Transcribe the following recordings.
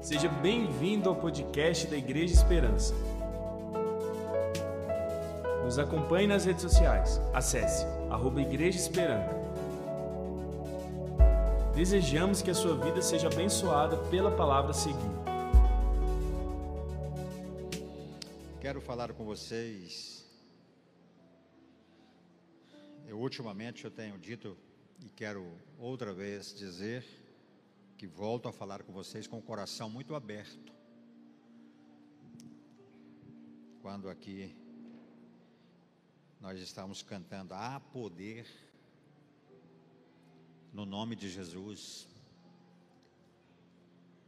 Seja bem-vindo ao podcast da Igreja Esperança. Nos acompanhe nas redes sociais. Acesse arroba Igreja Esperança. Desejamos que a sua vida seja abençoada pela palavra a seguir. Quero falar com vocês. Eu ultimamente eu tenho dito e quero outra vez dizer que volto a falar com vocês com o coração muito aberto. Quando aqui nós estamos cantando há poder no nome de Jesus.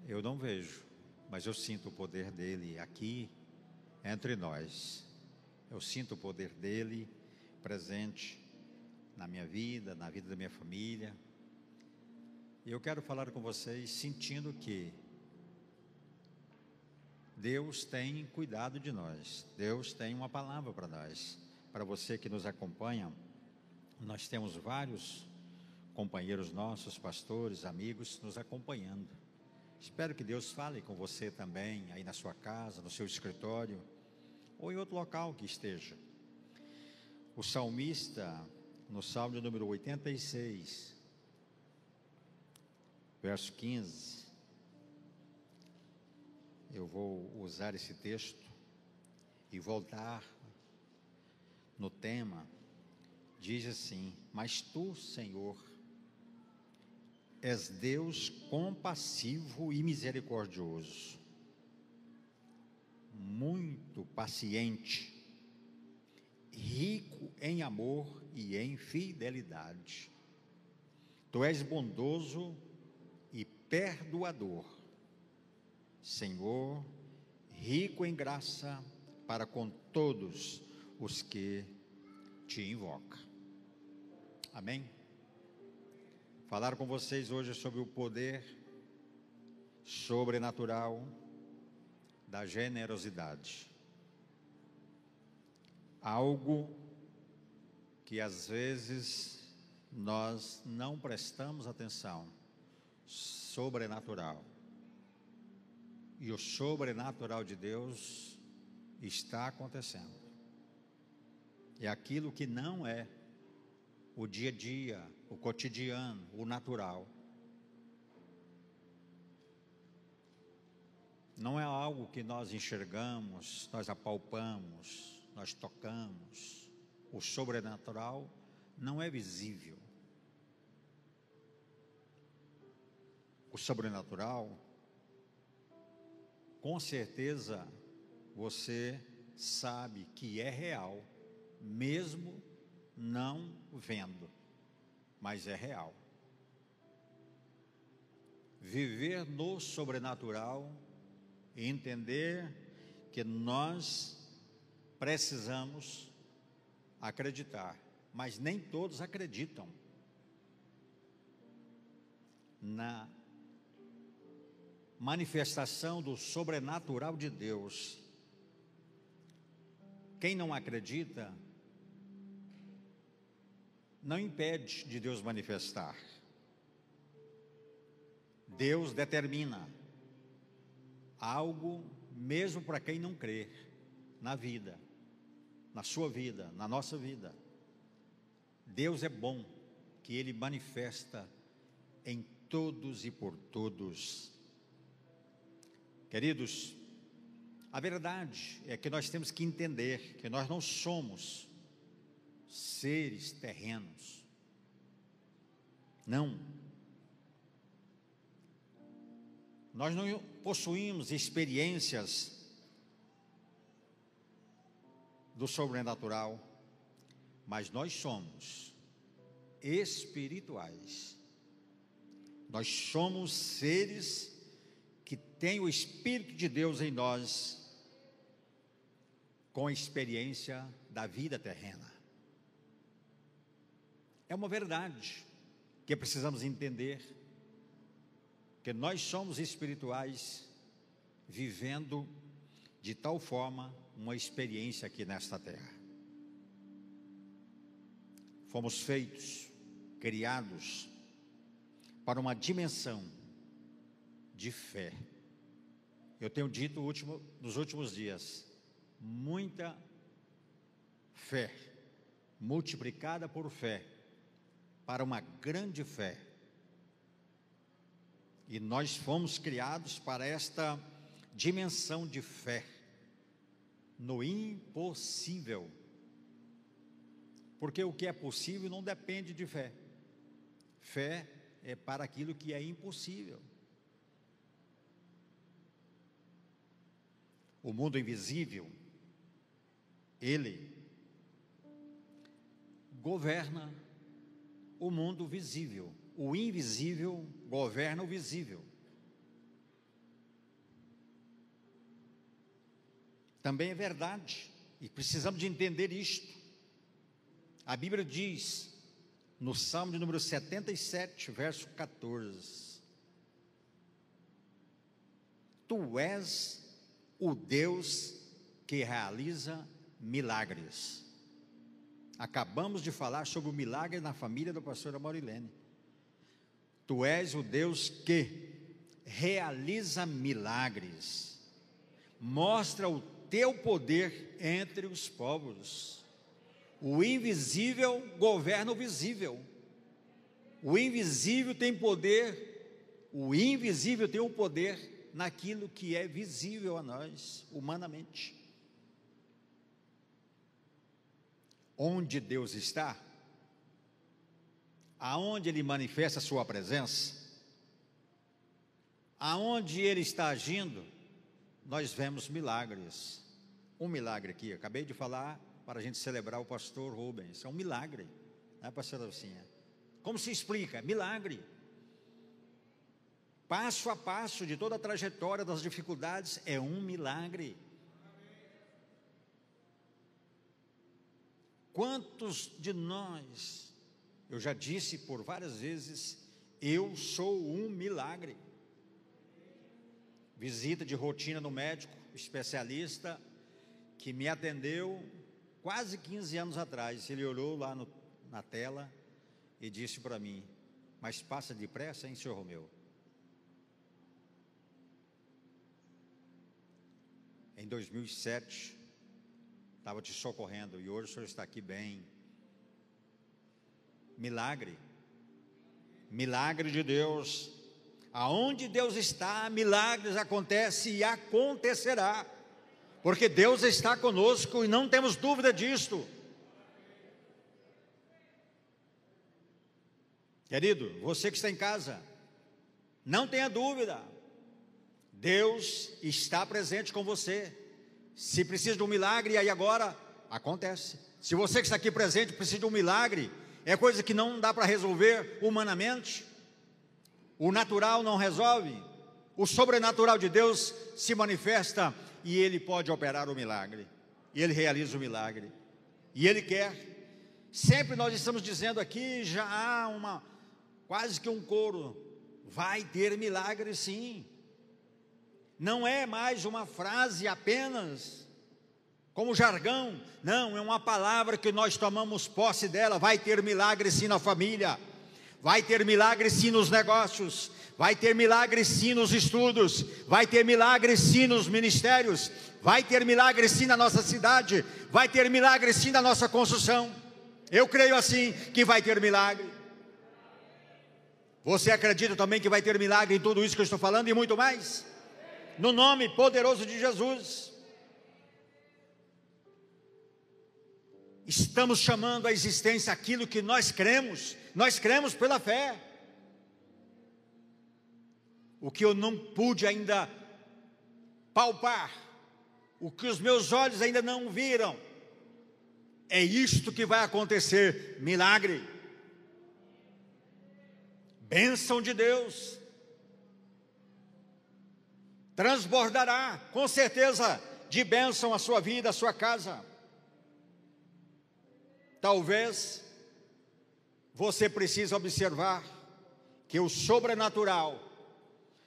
Eu não vejo, mas eu sinto o poder dele aqui entre nós. Eu sinto o poder dele presente na minha vida, na vida da minha família. E eu quero falar com vocês sentindo que Deus tem cuidado de nós. Deus tem uma palavra para nós. Para você que nos acompanha, nós temos vários companheiros nossos, pastores, amigos, nos acompanhando. Espero que Deus fale com você também, aí na sua casa, no seu escritório, ou em outro local que esteja. O salmista, no salmo número 86, verso 15, eu vou usar esse texto e voltar no tema. Diz assim: Mas tu, Senhor, és Deus compassivo e misericordioso, muito paciente, rico em amor e em fidelidade. Tu és bondoso perdoador. Senhor, rico em graça para com todos os que te invocam. Amém? Falar com vocês hoje sobre o poder sobrenatural da generosidade. Algo que às vezes nós não prestamos atenção sobrenatural. E o sobrenatural de Deus está acontecendo. É aquilo que não é o dia a dia, o cotidiano, o natural. Não é algo que nós enxergamos, nós apalpamos, nós tocamos. O sobrenatural não é visível. O sobrenatural, com certeza você sabe que é real, mesmo não vendo, mas é real. Viver no sobrenatural e entender que nós precisamos acreditar, mas nem todos acreditam na manifestação do sobrenatural de Deus. Quem não acredita, não impede de Deus manifestar. Deus determina algo, mesmo para quem não crê, na vida, na sua vida, na nossa vida. Deus é bom, que Ele manifesta em todos e por todos. Queridos, a verdade é que nós temos que entender que nós não somos seres terrenos. Não. Nós não possuímos experiências do sobrenatural, mas nós somos espirituais. Nós somos seres que tem o Espírito de Deus em nós, com a experiência da vida terrena. É uma verdade que precisamos entender, que nós somos espirituais, vivendo de tal forma uma experiência aqui nesta terra. Fomos feitos, criados, para uma dimensão de fé. Eu tenho dito último, nos últimos dias, muita fé, multiplicada por fé, para uma grande fé. E nós fomos criados para esta dimensão de fé, no impossível. Porque o que é possível não depende de fé. Fé é para aquilo que é impossível. O mundo invisível, ele governa o mundo visível. O invisível governa o visível. Também é verdade, e precisamos de entender isto. A Bíblia diz, no Salmo de número 77, verso 14: Tu és o Deus que realiza milagres. Acabamos de falar sobre o milagre na família da pastora Maurilene. Tu és o Deus que realiza milagres, mostra o teu poder entre os povos. O invisível governa o visível. O invisível tem poder, o invisível tem o poder naquilo que é visível a nós, humanamente. onde Deus está, aonde Ele manifesta a Sua presença, aonde Ele está agindo, nós vemos milagres. Um milagre aqui, acabei de falar para a gente celebrar o pastor Rubens, é um milagre, né, pastora Lucinha? Como se explica? Milagre. Passo a passo de toda a trajetória das dificuldades é um milagre. Quantos de nós, eu já disse por várias vezes, eu sou um milagre. Visita de rotina no médico, especialista, que me atendeu quase 15 anos atrás. Ele olhou lá no, na tela e disse para mim: Mas passa depressa, hein, senhor Romeu? Em 2007, estava te socorrendo e hoje o senhor está aqui bem. Milagre, milagre de Deus. Aonde Deus está, milagres acontecem e acontecerá, porque Deus está conosco e não temos dúvida disto. Querido, você que está em casa, não tenha dúvida, Deus está presente com você. Se precisa de um milagre, aí agora acontece. Se você que está aqui presente precisa de um milagre, é coisa que não dá para resolver humanamente. O natural não resolve. O sobrenatural de Deus se manifesta e ele pode operar o milagre. E ele realiza o milagre. E ele quer. Sempre nós estamos dizendo aqui, já há uma quase que um coro, vai ter milagre sim não é mais uma frase apenas, como jargão, não, é uma palavra que nós tomamos posse dela. Vai ter milagre sim na família, vai ter milagre sim nos negócios, vai ter milagre sim nos estudos, vai ter milagre sim nos ministérios, vai ter milagre sim na nossa cidade, vai ter milagre sim na nossa construção. Eu creio assim que vai ter milagre. Você acredita também que vai ter milagre em tudo isso que eu estou falando e muito mais? No nome poderoso de Jesus. Estamos chamando à existência aquilo que nós cremos, nós cremos pela fé. O que eu não pude ainda palpar, o que os meus olhos ainda não viram, é isto que vai acontecer milagre, bênção de Deus transbordará, com certeza, de bênção a sua vida, a sua casa. Talvez você precise observar que o sobrenatural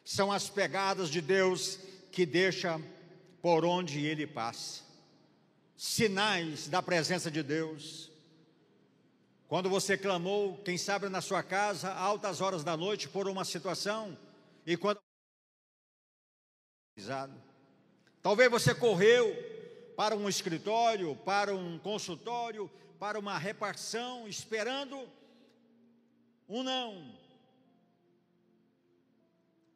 são as pegadas de Deus que deixa por onde ele passa. Sinais da presença de Deus. Quando você clamou, quem sabe na sua casa, altas horas da noite, por uma situação, e quando Talvez você correu para um escritório, para um consultório, para uma repartição, esperando um não.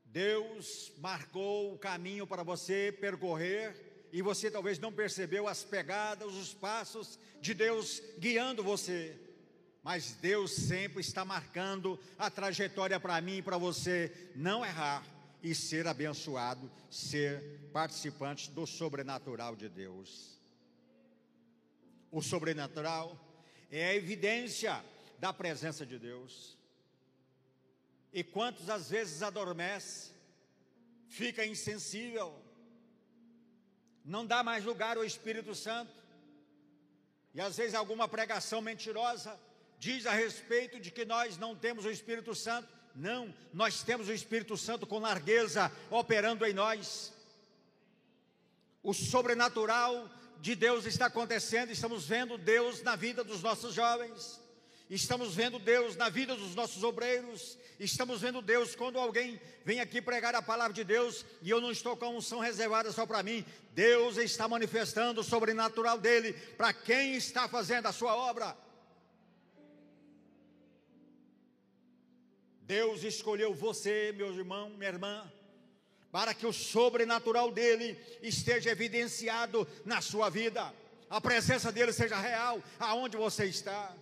Deus marcou o caminho para você percorrer e você talvez não percebeu as pegadas, os passos de Deus guiando você. Mas Deus sempre está marcando a trajetória para mim e para você não errar e ser abençoado, ser participante do sobrenatural de Deus. O sobrenatural é a evidência da presença de Deus. E quantos às vezes adormece, fica insensível, não dá mais lugar ao Espírito Santo, e às vezes alguma pregação mentirosa diz a respeito de que nós não temos o Espírito Santo. Não, nós temos o Espírito Santo com largueza operando em nós. O sobrenatural de Deus está acontecendo, estamos vendo Deus na vida dos nossos jovens, estamos vendo Deus na vida dos nossos obreiros, estamos vendo Deus quando alguém vem aqui pregar a palavra de Deus e eu não estou com a unção reservada só para mim, Deus está manifestando o sobrenatural dele para quem está fazendo a sua obra. Deus escolheu você, meu irmão, minha irmã, para que o sobrenatural dele esteja evidenciado na sua vida, a presença dele seja real aonde você está.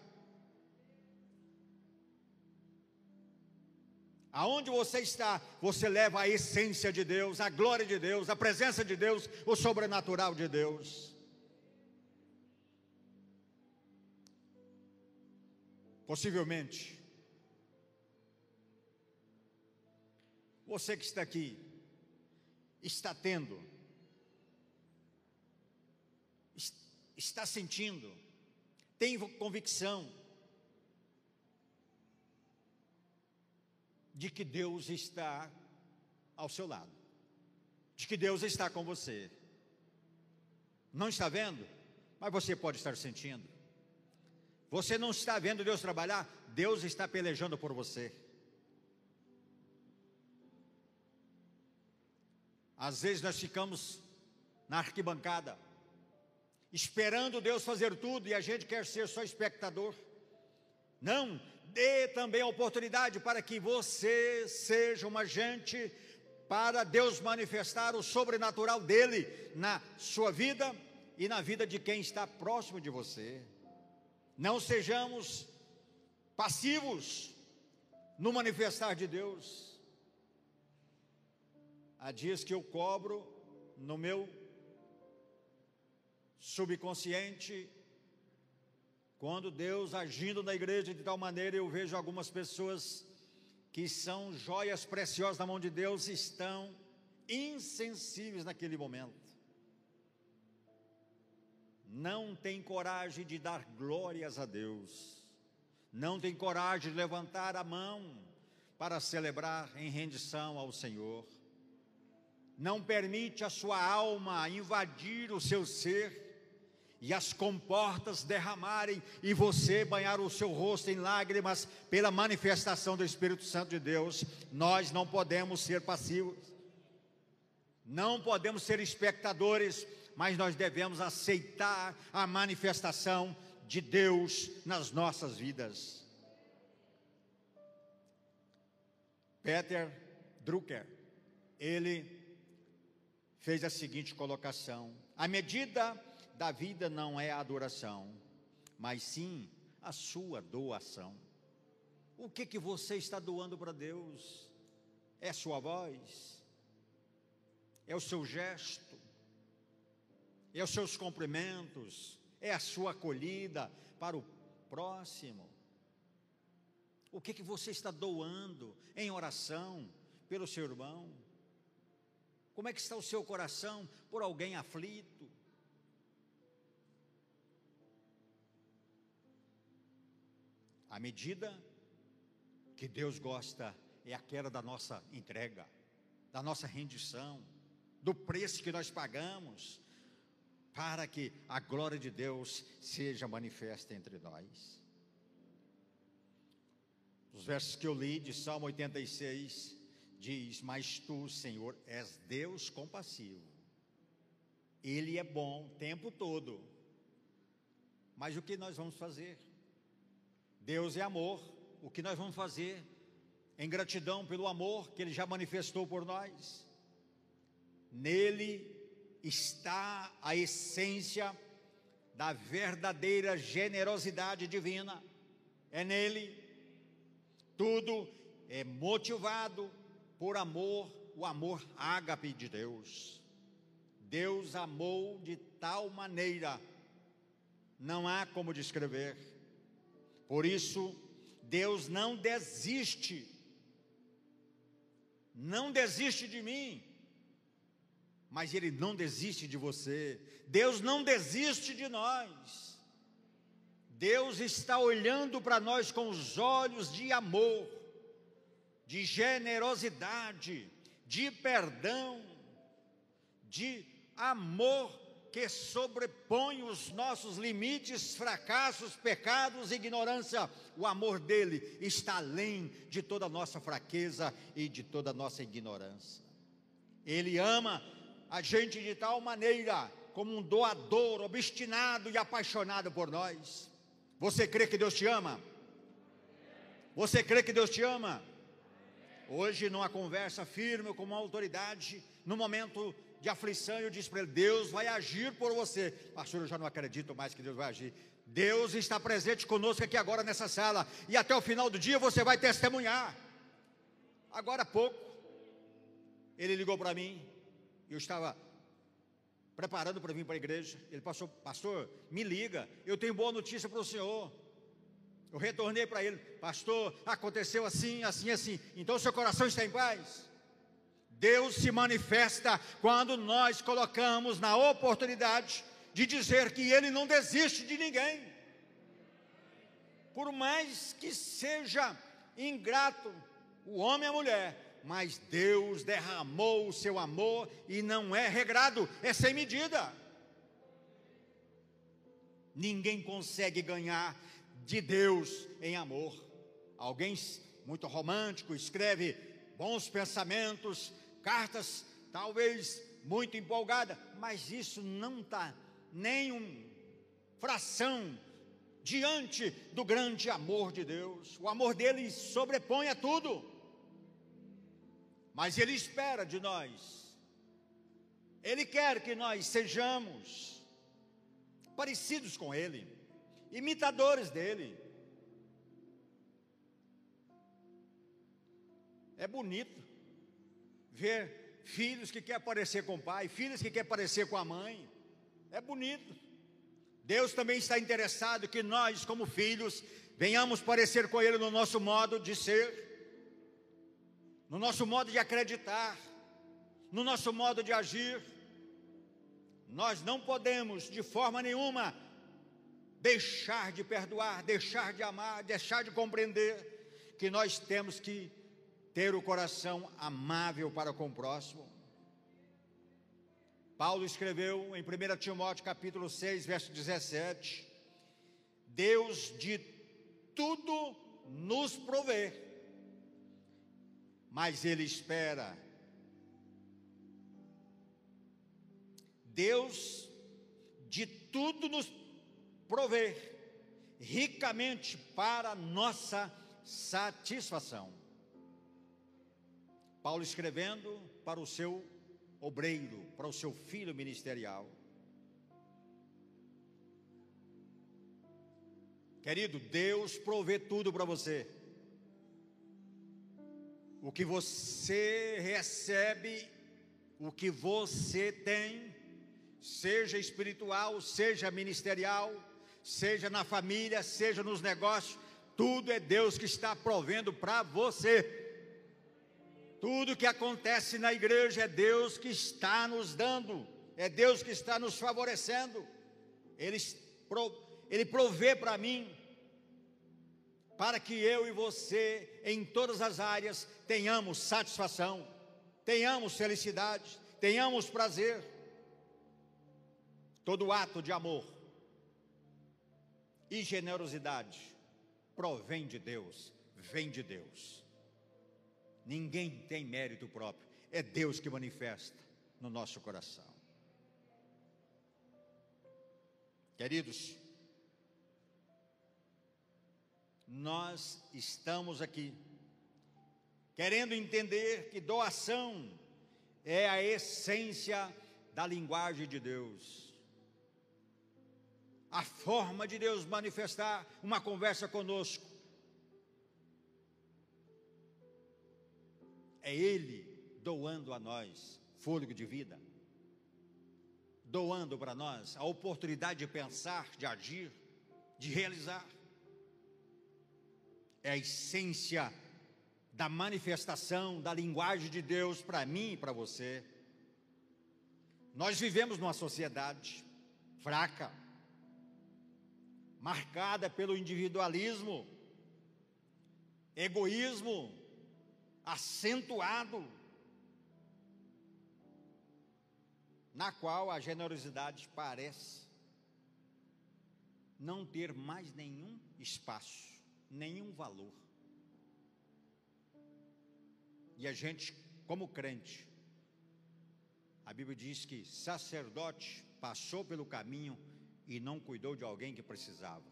Aonde você está, você leva a essência de Deus, a glória de Deus, a presença de Deus, o sobrenatural de Deus. Possivelmente, Você que está aqui, está tendo, está sentindo, tem convicção de que Deus está ao seu lado, de que Deus está com você. Não está vendo? Mas você pode estar sentindo. Você não está vendo Deus trabalhar? Deus está pelejando por você. Às vezes nós ficamos na arquibancada, esperando Deus fazer tudo e a gente quer ser só espectador. Não, dê também a oportunidade para que você seja uma agente para Deus manifestar o sobrenatural dele na sua vida e na vida de quem está próximo de você. Não sejamos passivos no manifestar de Deus. Há dias que eu cobro no meu subconsciente, quando Deus agindo na igreja de tal maneira, eu vejo algumas pessoas que são joias preciosas na mão de Deus, estão insensíveis naquele momento. Não tem coragem de dar glórias a Deus, não tem coragem de levantar a mão para celebrar em rendição ao Senhor não permite a sua alma invadir o seu ser e as comportas derramarem e você banhar o seu rosto em lágrimas pela manifestação do Espírito Santo de Deus, nós não podemos ser passivos, não podemos ser espectadores, mas nós devemos aceitar a manifestação de Deus nas nossas vidas. Peter Drucker, ele fez a seguinte colocação: a medida da vida não é a adoração, mas sim a sua doação. O que que você está doando para Deus? É a sua voz? É o seu gesto? É os seus cumprimentos? É a sua acolhida para o próximo? O que que você está doando em oração pelo seu irmão? Como é que está o seu coração por alguém aflito? A medida que Deus gosta é aquela da nossa entrega, da nossa rendição, do preço que nós pagamos, para que a glória de Deus seja manifesta entre nós. Os versos que eu li de Salmo 86 diz: Mas tu, Senhor, és Deus compassivo. Ele é bom o tempo todo. Mas o que nós vamos fazer? Deus é amor. O que nós vamos fazer? Em gratidão pelo amor que Ele já manifestou por nós. Nele está a essência da verdadeira generosidade divina. É nele. Tudo é motivado por amor, o amor ágape de Deus. Deus amou de tal maneira, não há como descrever. Por isso, Deus não desiste, não desiste de mim, mas Ele não desiste de você. Deus não desiste de nós. Deus está olhando para nós com os olhos de amor, de generosidade, de perdão, de amor que sobrepõe os nossos limites, fracassos, pecados ignorância. O amor dele está além de toda a nossa fraqueza e de toda a nossa ignorância. Ele ama a gente de tal maneira, como um doador obstinado e apaixonado por nós. Você crê que Deus te ama? Você crê que Deus te ama? Hoje, numa conversa firme com uma autoridade, no momento de aflição, eu disse para ele: Deus vai agir por você. Pastor, eu já não acredito mais que Deus vai agir. Deus está presente conosco aqui agora nessa sala, e até o final do dia você vai testemunhar. Agora há pouco, ele ligou para mim, eu estava preparando para vir para a igreja. Ele passou, pastor, me liga, eu tenho boa notícia para o senhor. Eu retornei para ele, pastor, aconteceu assim, assim, assim. Então seu coração está em paz? Deus se manifesta quando nós colocamos na oportunidade de dizer que Ele não desiste de ninguém. Por mais que seja ingrato o homem e a mulher, mas Deus derramou o seu amor e não é regrado, é sem medida. Ninguém consegue ganhar de Deus em amor. Alguém muito romântico escreve bons pensamentos, cartas talvez muito empolgada, mas isso não está nem um fração diante do grande amor de Deus. O amor dele sobrepõe a tudo. Mas ele espera de nós. Ele quer que nós sejamos parecidos com ele, imitadores dele. É bonito ver filhos que querem parecer com o pai, filhos que querem parecer com a mãe. É bonito. Deus também está interessado que nós, como filhos, venhamos parecer com Ele no nosso modo de ser, no nosso modo de acreditar, no nosso modo de agir. Nós não podemos, de forma nenhuma, deixar de perdoar, deixar de amar, deixar de compreender que nós temos que ter o coração amável para com o próximo. Paulo escreveu em 1 Timóteo capítulo 6, verso 17: Deus de tudo nos provê, mas Ele espera. Deus de tudo nos provê ricamente para nossa satisfação. Paulo escrevendo para o seu obreiro, para o seu filho ministerial. Querido, Deus provê tudo para você. O que você recebe, o que você tem, seja espiritual, seja ministerial, seja na família, seja nos negócios, tudo é Deus que está provendo para você. Tudo que acontece na igreja é Deus que está nos dando, é Deus que está nos favorecendo. Ele, ele provê para mim, para que eu e você, em todas as áreas, tenhamos satisfação, tenhamos felicidade, tenhamos prazer. Todo ato de amor e generosidade provém de Deus, vem de Deus. Ninguém tem mérito próprio, é Deus que manifesta no nosso coração. Queridos, nós estamos aqui querendo entender que doação é a essência da linguagem de Deus. A forma de Deus manifestar uma conversa conosco. É Ele doando a nós fôlego de vida, doando para nós a oportunidade de pensar, de agir, de realizar. É a essência da manifestação da linguagem de Deus para mim e para você. Nós vivemos numa sociedade fraca, marcada pelo individualismo, egoísmo acentuado, na qual a generosidade parece não ter mais nenhum espaço, nenhum valor. E a gente, como crente, a Bíblia diz que sacerdote passou pelo caminho e não cuidou de alguém que precisava.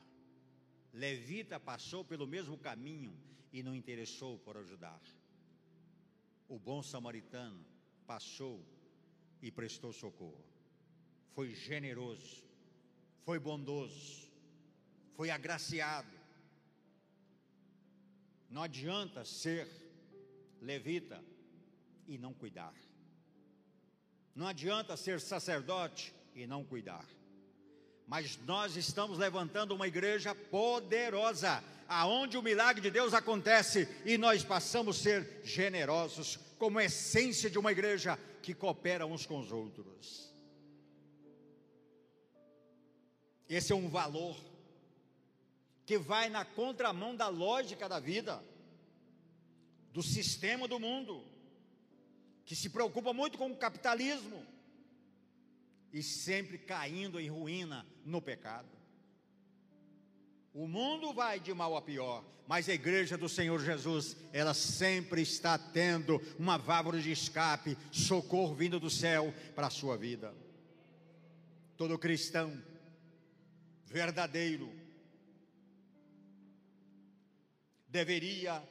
Levita passou pelo mesmo caminho e não interessou por ajudar. O bom samaritano passou e prestou socorro. Foi generoso, foi bondoso, foi agraciado. Não adianta ser levita e não cuidar. Não adianta ser sacerdote e não cuidar. Mas nós estamos levantando uma igreja poderosa, aonde o milagre de Deus acontece e nós passamos a ser generosos, como essência de uma igreja que coopera uns com os outros. Esse é um valor que vai na contramão da lógica da vida do sistema do mundo, que se preocupa muito com o capitalismo e sempre caindo em ruína no pecado. O mundo vai de mal a pior, mas a igreja do Senhor Jesus, ela sempre está tendo uma válvula de escape, socorro vindo do céu para a sua vida. Todo cristão verdadeiro deveria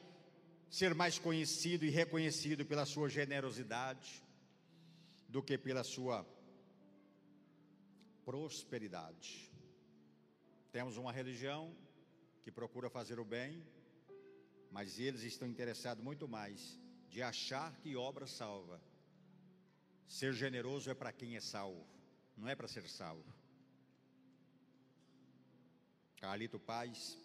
ser mais conhecido e reconhecido pela sua generosidade do que pela sua prosperidade. Temos uma religião que procura fazer o bem, mas eles estão interessados muito mais de achar que obra salva. Ser generoso é para quem é salvo, não é para ser salvo. Carlito Paz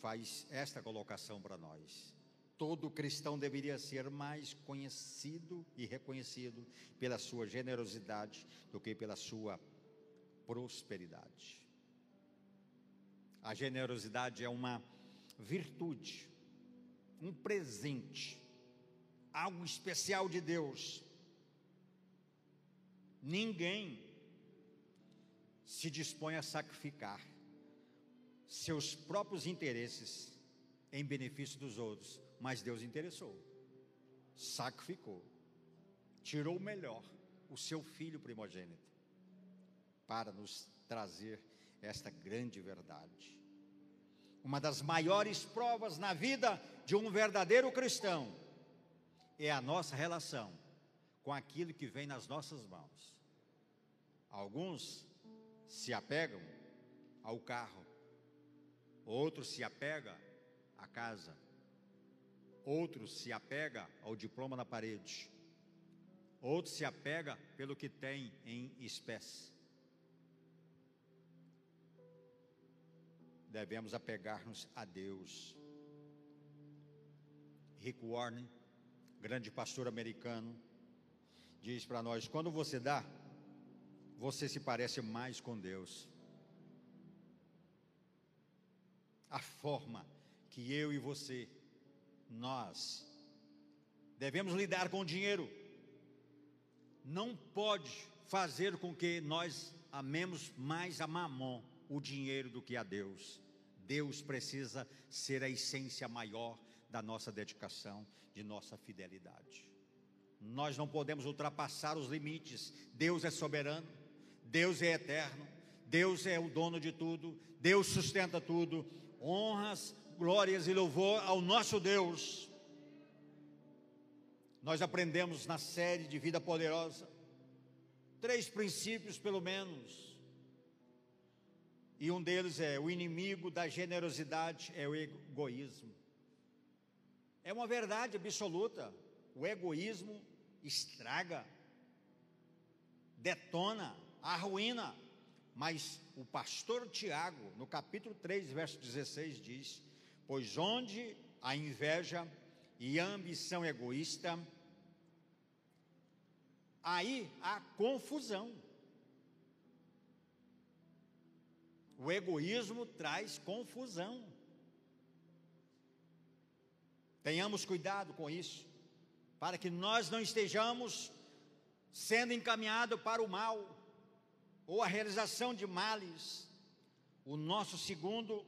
faz esta colocação para nós todo cristão deveria ser mais conhecido e reconhecido pela sua generosidade do que pela sua prosperidade. A generosidade é uma virtude, um presente, algo especial de Deus. Ninguém se dispõe a sacrificar seus próprios interesses em benefício dos outros mas Deus interessou, sacrificou, tirou o melhor, o seu filho primogênito, para nos trazer esta grande verdade. Uma das maiores provas na vida de um verdadeiro cristão é a nossa relação com aquilo que vem nas nossas mãos. Alguns se apegam ao carro, outros se apegam à casa, Outros se apega ao diploma na parede. Outros se apega pelo que tem em espécie. Devemos apegar-nos a Deus. Rick Warren, grande pastor americano, diz para nós: quando você dá, você se parece mais com Deus. A forma que eu e você nós devemos lidar com o dinheiro. Não pode fazer com que nós amemos mais a mamon, o dinheiro, do que a Deus. Deus precisa ser a essência maior da nossa dedicação, de nossa fidelidade. Nós não podemos ultrapassar os limites. Deus é soberano, Deus é eterno, Deus é o dono de tudo, Deus sustenta tudo. Honras, glórias e louvor ao nosso Deus. Nós aprendemos na série de vida poderosa três princípios, pelo menos. E um deles é: o inimigo da generosidade é o egoísmo. É uma verdade absoluta. O egoísmo estraga, detona, arruína. Mas o pastor Tiago, no capítulo 3, verso 16, diz: Pois onde a inveja e a ambição egoísta, aí há confusão. O egoísmo traz confusão. Tenhamos cuidado com isso, para que nós não estejamos sendo encaminhados para o mal ou a realização de males. O nosso segundo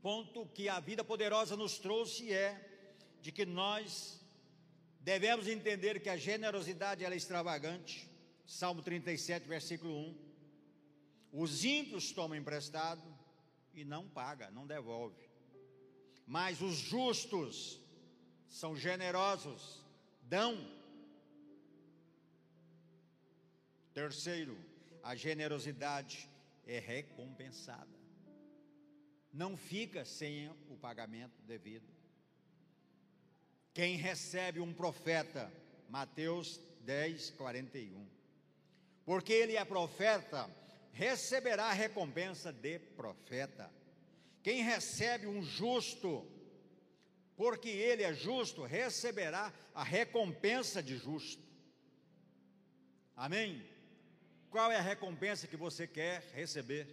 ponto que a vida poderosa nos trouxe é de que nós devemos entender que a generosidade é extravagante. Salmo 37, versículo 1. Os ímpios tomam emprestado e não paga, não devolve. Mas os justos são generosos, dão. Terceiro, a generosidade é recompensada. Não fica sem o pagamento devido. Quem recebe um profeta, Mateus 10, 41. Porque ele é profeta, receberá a recompensa de profeta. Quem recebe um justo, porque ele é justo, receberá a recompensa de justo. Amém? Qual é a recompensa que você quer receber?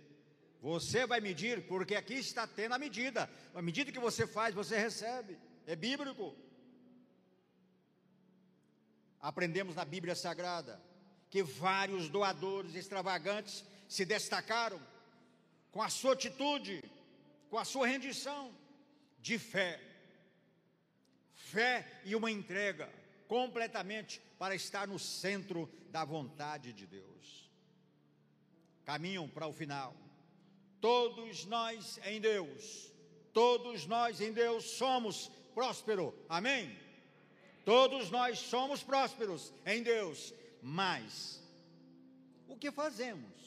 Você vai medir, porque aqui está tendo a medida. A medida que você faz, você recebe. É bíblico. Aprendemos na Bíblia Sagrada que vários doadores extravagantes se destacaram com a sua atitude, com a sua rendição de fé. Fé e uma entrega completamente para estar no centro da vontade de Deus. Caminham para o final. Todos nós em Deus, todos nós em Deus somos prósperos. Amém? Todos nós somos prósperos em Deus, mas o que fazemos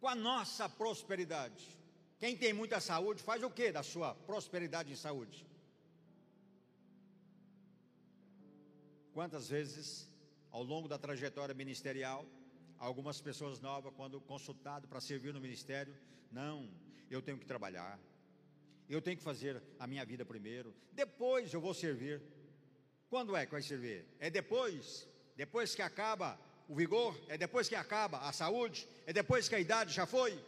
com a nossa prosperidade. Quem tem muita saúde faz o que da sua prosperidade em saúde? Quantas vezes, ao longo da trajetória ministerial, algumas pessoas novas, quando consultado para servir no ministério, não, eu tenho que trabalhar, eu tenho que fazer a minha vida primeiro, depois eu vou servir. Quando é que vai servir? É depois, depois que acaba o vigor? É depois que acaba a saúde? É depois que a idade já foi?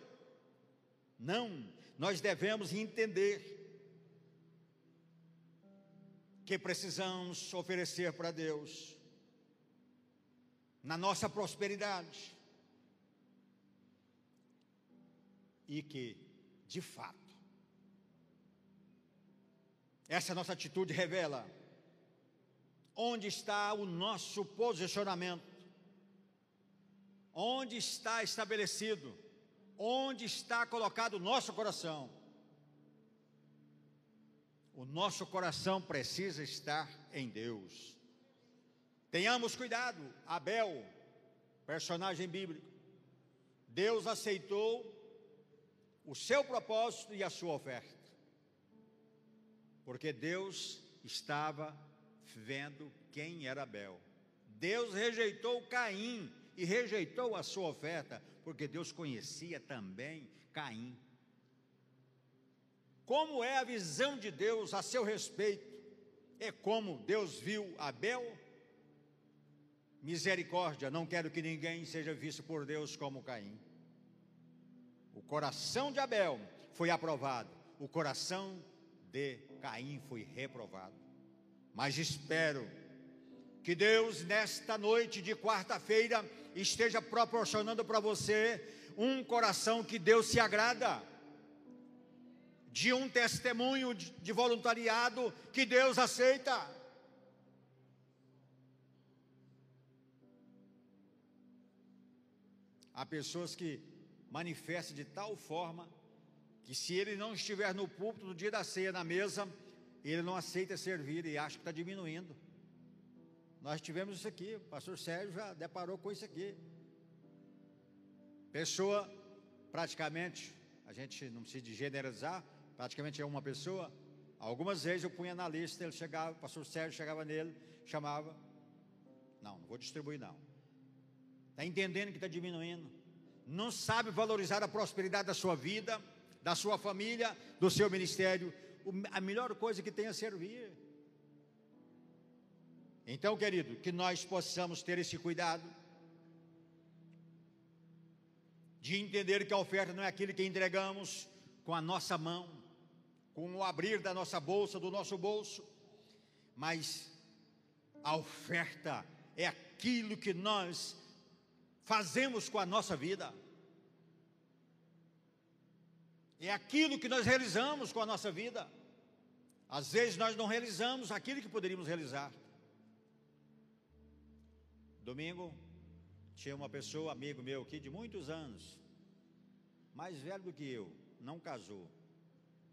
Não, nós devemos entender que precisamos oferecer para Deus na nossa prosperidade e que, de fato, essa nossa atitude revela onde está o nosso posicionamento Onde está estabelecido? Onde está colocado o nosso coração? O nosso coração precisa estar em Deus. Tenhamos cuidado, Abel, personagem bíblico. Deus aceitou o seu propósito e a sua oferta. Porque Deus estava vendo quem era Abel. Deus rejeitou Caim e rejeitou a sua oferta, porque Deus conhecia também Caim. Como é a visão de Deus a seu respeito? É como Deus viu Abel? Misericórdia, não quero que ninguém seja visto por Deus como Caim. O coração de Abel foi aprovado, o coração de Caim foi reprovado. Mas espero que Deus, nesta noite de quarta-feira, esteja proporcionando para você um coração que Deus se agrada. de um testemunho de voluntariado que Deus aceita. Há pessoas que manifestam de tal forma que se ele não estiver no púlpito no dia da ceia na mesa, ele não aceita servir e acha que está diminuindo. Nós tivemos isso aqui, o pastor Sérgio já deparou com isso aqui. Pessoa, praticamente, a gente não precisa generalizar, praticamente é uma pessoa. Algumas vezes eu punha na lista, ele chegava, o pastor Sérgio chegava nele, chamava. Não, não vou distribuir não. Está entendendo que está diminuindo. Não sabe valorizar a prosperidade da sua vida, da sua família, do seu ministério. A melhor coisa que tem é servir. Então, querido, que nós possamos ter esse cuidado de entender que a oferta não é aquilo que entregamos com a nossa mão, com o abrir da nossa bolsa, do nosso bolso, mas a oferta é aquilo que nós fazemos com a nossa vida. É aquilo que nós realizamos com a nossa vida. Às vezes nós não realizamos aquilo que poderíamos realizar. Domingo, tinha uma pessoa, amigo meu aqui, de muitos anos, mais velho do que eu, não casou.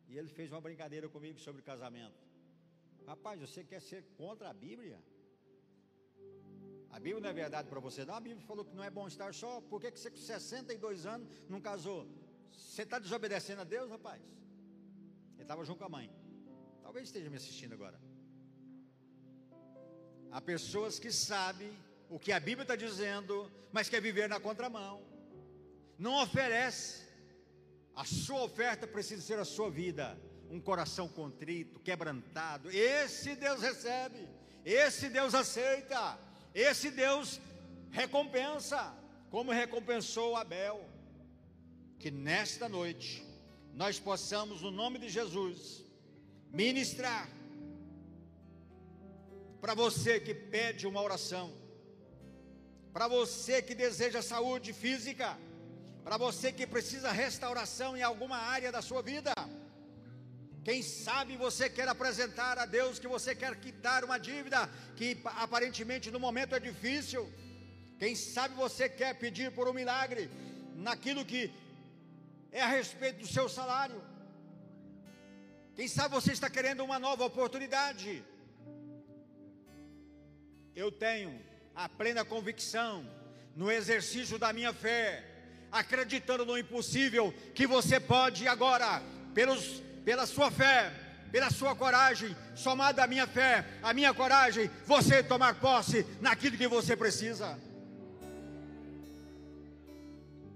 E ele fez uma brincadeira comigo sobre casamento. Rapaz, você quer ser contra a Bíblia? A Bíblia não é verdade para você, não. A Bíblia falou que não é bom estar só. Por que, que você com 62 anos não casou? Você está desobedecendo a Deus, rapaz? Ele estava junto com a mãe. Talvez esteja me assistindo agora. Há pessoas que sabem o que a Bíblia está dizendo, mas quer viver na contramão. Não oferece. A sua oferta precisa ser a sua vida. Um coração contrito, quebrantado. Esse Deus recebe. Esse Deus aceita. Esse Deus recompensa. Como recompensou Abel. Que nesta noite nós possamos, no nome de Jesus, ministrar para você que pede uma oração para você que deseja saúde física, para você que precisa restauração em alguma área da sua vida. Quem sabe você quer apresentar a Deus que você quer quitar uma dívida que aparentemente no momento é difícil. Quem sabe você quer pedir por um milagre naquilo que é a respeito do seu salário. Quem sabe você está querendo uma nova oportunidade. Eu tenho a plena convicção no exercício da minha fé, acreditando no impossível, que você pode agora, pelos, pela sua fé, pela sua coragem, somada à minha fé, à minha coragem, você tomar posse naquilo que você precisa.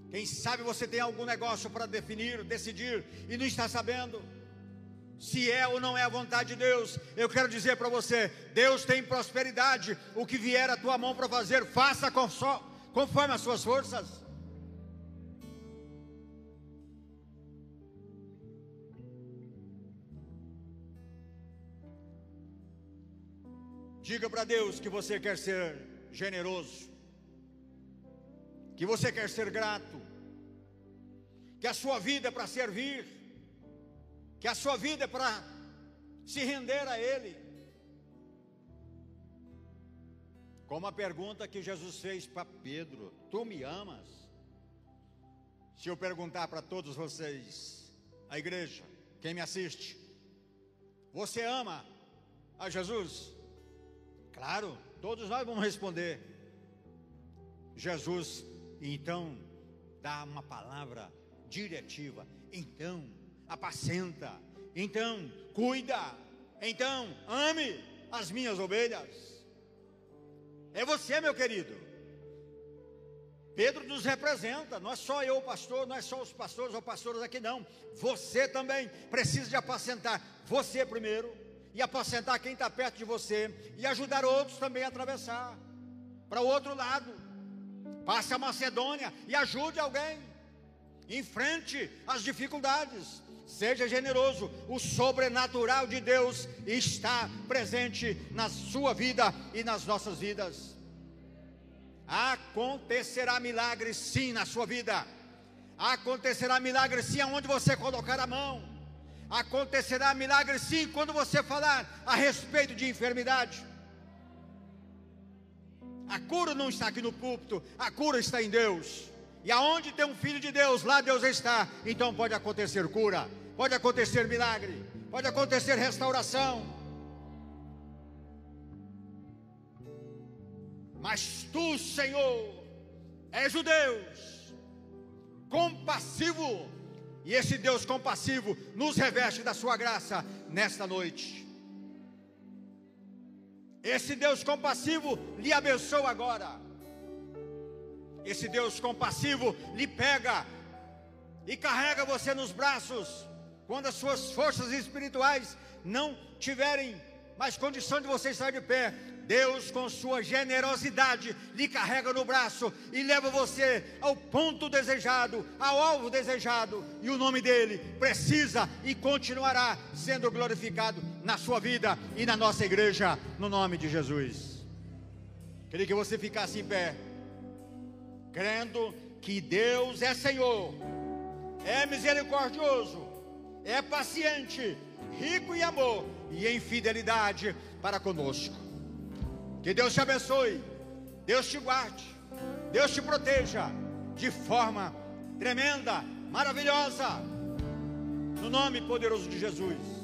Quem sabe você tem algum negócio para definir, decidir e não está sabendo se é ou não é a vontade de Deus, eu quero dizer para você: Deus tem prosperidade, o que vier à tua mão para fazer, faça conforme as suas forças. Diga para Deus que você quer ser generoso, que você quer ser grato, que a sua vida é para servir que a sua vida é para se render a Ele. Como a pergunta que Jesus fez para Pedro: Tu me amas? Se eu perguntar para todos vocês, a igreja, quem me assiste, você ama a Jesus? Claro, todos nós vamos responder. Jesus, então, dá uma palavra diretiva. Então, apacenta, então cuida, então ame as minhas ovelhas. É você, meu querido. Pedro nos representa, não é só eu, pastor, não é só os pastores ou pastoras aqui, não. Você também precisa de apacentar você primeiro, e apacentar quem está perto de você, e ajudar outros também a atravessar para o outro lado. Passe a Macedônia e ajude alguém. Enfrente as dificuldades. Seja generoso, o sobrenatural de Deus está presente na sua vida e nas nossas vidas. Acontecerá milagre sim na sua vida. Acontecerá milagre sim aonde você colocar a mão. Acontecerá milagre sim quando você falar a respeito de enfermidade. A cura não está aqui no púlpito, a cura está em Deus. E aonde tem um filho de Deus, lá Deus está. Então pode acontecer cura, pode acontecer milagre, pode acontecer restauração. Mas tu, Senhor, és o Deus compassivo. E esse Deus compassivo nos reveste da sua graça nesta noite. Esse Deus compassivo lhe abençoa agora. Esse Deus compassivo lhe pega e carrega você nos braços quando as suas forças espirituais não tiverem mais condição de você estar de pé. Deus, com sua generosidade, lhe carrega no braço e leva você ao ponto desejado, ao alvo desejado, e o nome dele precisa e continuará sendo glorificado na sua vida e na nossa igreja, no nome de Jesus. Queria que você ficasse em pé, crendo que Deus é Senhor, é misericordioso, é paciente, rico em amor e em fidelidade para conosco. Que Deus te abençoe, Deus te guarde, Deus te proteja de forma tremenda, maravilhosa, no nome poderoso de Jesus.